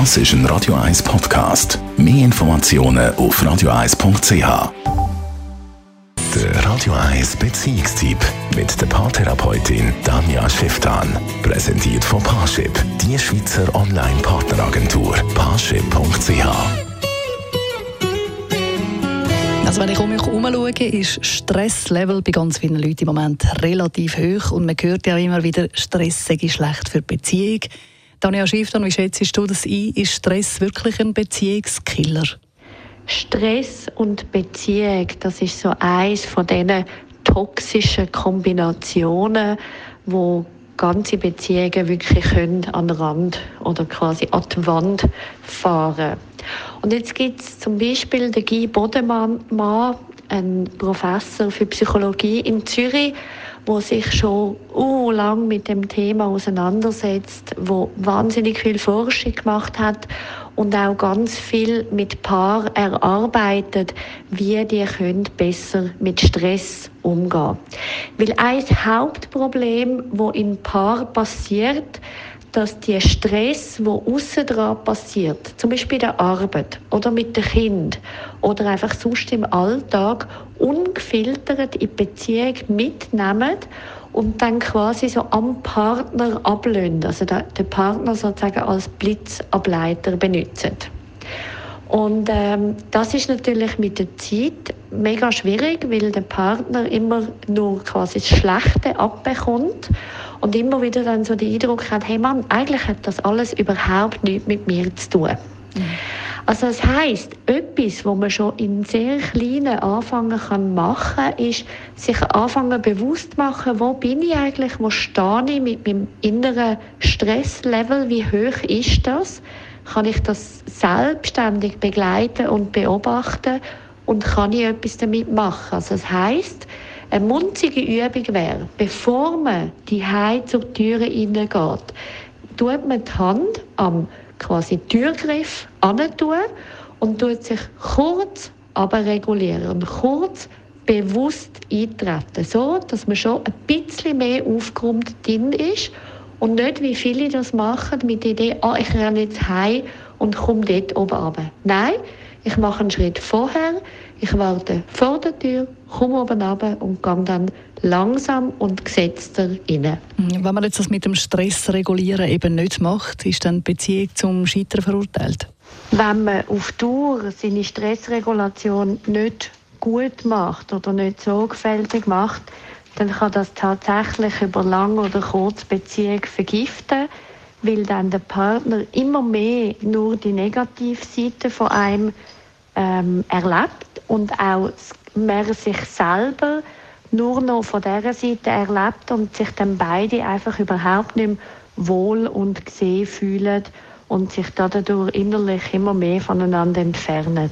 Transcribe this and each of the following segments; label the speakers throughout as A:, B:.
A: Das ist ein Radio 1 Podcast. Mehr Informationen auf radio1.ch. Der Radio 1 Beziehungstyp mit der Paartherapeutin Danja Schifftan. Präsentiert von Paarship, die Schweizer Online-Partneragentur. Paarship.ch.
B: Also wenn ich um mich herum schaue, ist Stresslevel bei ganz vielen Leuten im Moment relativ hoch und man hört ja immer wieder, Stress sei schlecht für die Beziehung. Daniel Schieftan, wie schätzt du das ein? Ist Stress wirklich ein Beziehungskiller?
C: Stress und Beziehung, das ist so eins von diesen toxischen Kombinationen, wo ganze Beziehungen wirklich können an den Rand oder quasi an die Wand fahren. Und jetzt gibt es zum Beispiel den Guy Bodemann, ein Professor für Psychologie in Zürich, wo sich schon uh, lang mit dem Thema auseinandersetzt, wo wahnsinnig viel Forschung gemacht hat und auch ganz viel mit Paar erarbeitet, wie die können besser mit Stress umgehen. Weil ein Hauptproblem, wo in Paar passiert, dass der Stress, wo außen dran passiert, zum Beispiel der Arbeit oder mit dem Kind oder einfach sonst im Alltag, ungefiltert in die Beziehung mitnehmen und dann quasi so am Partner ablösen, also den Partner sozusagen als Blitzableiter benutzen. Und ähm, das ist natürlich mit der Zeit mega schwierig, weil der Partner immer nur quasi das Schlechte abbekommt und immer wieder dann so den Eindruck hat, hey Mann, eigentlich hat das alles überhaupt nichts mit mir zu tun. Mhm. Also das heißt, etwas, was man schon in sehr kleinen Anfangen kann machen, ist sich anfangen bewusst machen, wo bin ich eigentlich, wo stehe ich mit meinem inneren Stresslevel, wie hoch ist das? kann ich das selbstständig begleiten und beobachten und kann ich etwas damit machen. Also das heißt, eine munzige Übung wäre, bevor man die Hause zur Türe hineingeht, tut man die Hand am quasi Türgriff tun und tut sich kurz aber regulieren und kurz bewusst eintreten, so dass man schon ein bisschen mehr aufgeräumt drin ist und nicht, wie viele das machen, mit der Idee, ah, ich renne jetzt heim und komme dort oben runter. Nein, ich mache einen Schritt vorher, ich warte vor der Tür, komme oben runter und gehe dann langsam und gesetzter rein.
B: Wenn man jetzt das mit dem Stress regulieren eben nicht macht, ist dann die Beziehung zum Scheitern verurteilt?
C: Wenn man auf Dauer seine Stressregulation nicht gut macht oder nicht sorgfältig macht, dann kann das tatsächlich über lang oder kurz Beziehung vergiften, weil dann der Partner immer mehr nur die Negativseite von einem ähm, erlebt und auch mehr sich selber nur noch von dieser Seite erlebt und sich dann beide einfach überhaupt nicht mehr wohl und gesehen fühlen und sich dadurch innerlich immer mehr voneinander entfernen.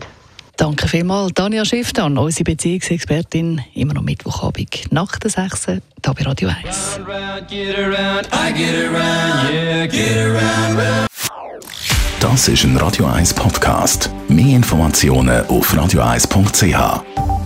B: Danke vielmals, Tanja Schifftan, unsere Beziehungsexpertin, immer noch Mittwochabend nach der 6. hier bei Radio 1.
A: Das ist ein Radio 1 Podcast. Mehr Informationen auf radio1.ch.